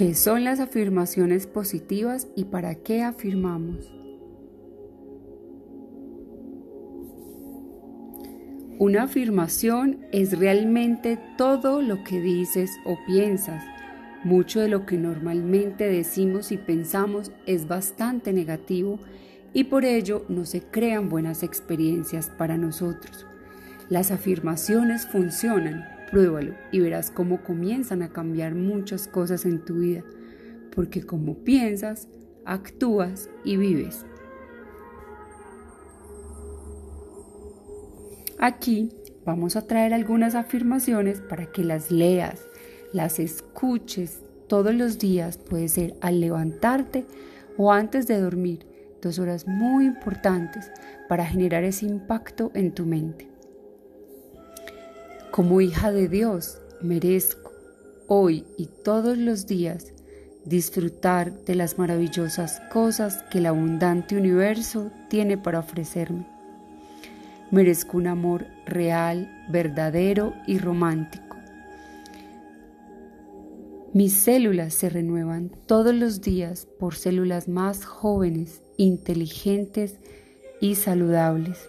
¿Qué son las afirmaciones positivas y para qué afirmamos? Una afirmación es realmente todo lo que dices o piensas. Mucho de lo que normalmente decimos y pensamos es bastante negativo y por ello no se crean buenas experiencias para nosotros. Las afirmaciones funcionan, pruébalo y verás cómo comienzan a cambiar muchas cosas en tu vida, porque como piensas, actúas y vives. Aquí vamos a traer algunas afirmaciones para que las leas, las escuches todos los días, puede ser al levantarte o antes de dormir, dos horas muy importantes para generar ese impacto en tu mente. Como hija de Dios, merezco hoy y todos los días disfrutar de las maravillosas cosas que el abundante universo tiene para ofrecerme. Merezco un amor real, verdadero y romántico. Mis células se renuevan todos los días por células más jóvenes, inteligentes y saludables.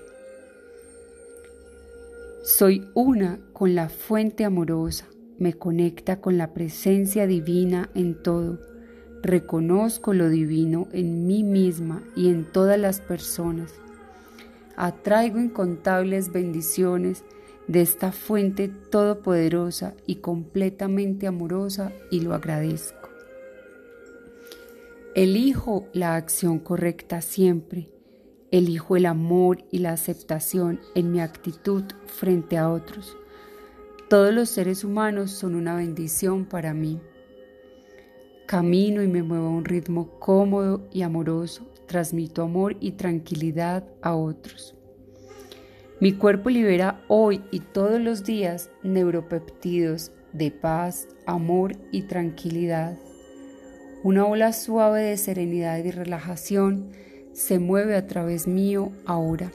Soy una con la fuente amorosa, me conecta con la presencia divina en todo. Reconozco lo divino en mí misma y en todas las personas atraigo incontables bendiciones de esta fuente todopoderosa y completamente amorosa y lo agradezco. Elijo la acción correcta siempre. Elijo el amor y la aceptación en mi actitud frente a otros. Todos los seres humanos son una bendición para mí. Camino y me muevo a un ritmo cómodo y amoroso transmito amor y tranquilidad a otros. Mi cuerpo libera hoy y todos los días neuropeptidos de paz, amor y tranquilidad. Una ola suave de serenidad y relajación se mueve a través mío ahora.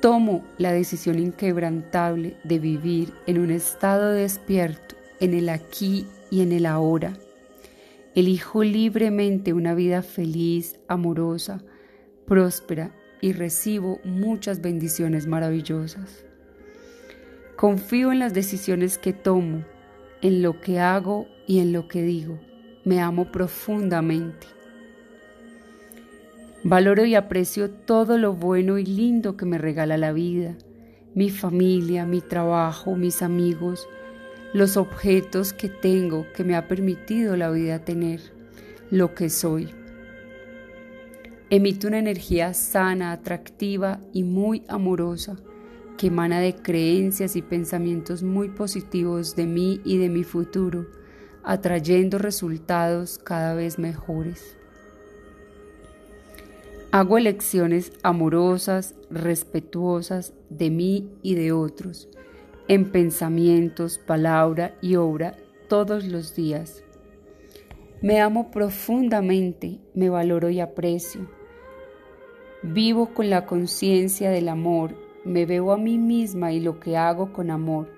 Tomo la decisión inquebrantable de vivir en un estado despierto, en el aquí y en el ahora Elijo libremente una vida feliz, amorosa, próspera y recibo muchas bendiciones maravillosas. Confío en las decisiones que tomo, en lo que hago y en lo que digo. Me amo profundamente. Valoro y aprecio todo lo bueno y lindo que me regala la vida, mi familia, mi trabajo, mis amigos, los objetos que tengo que me ha permitido la vida tener, lo que soy. Emito una energía sana, atractiva y muy amorosa que emana de creencias y pensamientos muy positivos de mí y de mi futuro, atrayendo resultados cada vez mejores. Hago elecciones amorosas, respetuosas de mí y de otros en pensamientos, palabra y obra todos los días. Me amo profundamente, me valoro y aprecio. Vivo con la conciencia del amor, me veo a mí misma y lo que hago con amor.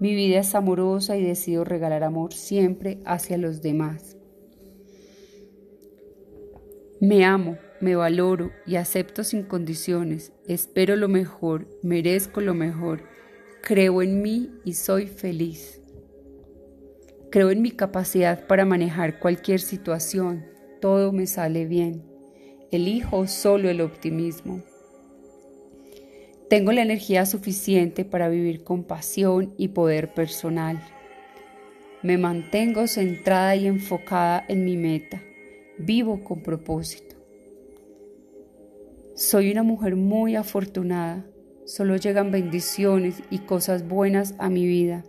Mi vida es amorosa y decido regalar amor siempre hacia los demás. Me amo, me valoro y acepto sin condiciones. Espero lo mejor, merezco lo mejor Creo en mí y soy feliz. Creo en mi capacidad para manejar cualquier situación. Todo me sale bien. Elijo solo el optimismo. Tengo la energía suficiente para vivir con pasión y poder personal. Me mantengo centrada y enfocada en mi meta. Vivo con propósito. Soy una mujer muy afortunada solo llegan bendiciones y cosas buenas a mi vida.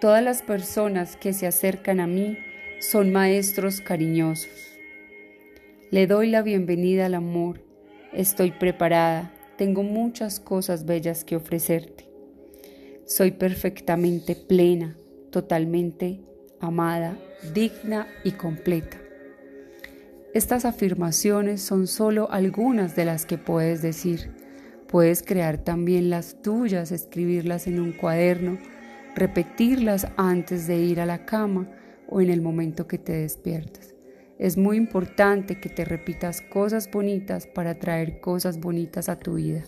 Todas las personas que se acercan a mí son maestros cariñosos. Le doy la bienvenida al amor. Estoy preparada. Tengo muchas cosas bellas que ofrecerte. Soy perfectamente plena, totalmente amada, digna y completa. Estas afirmaciones son solo algunas de las que puedes decir Puedes crear también las tuyas, escribirlas en un cuaderno, repetirlas antes de ir a la cama o en el momento que te despiertas. Es muy importante que te repitas cosas bonitas para traer cosas bonitas a tu vida.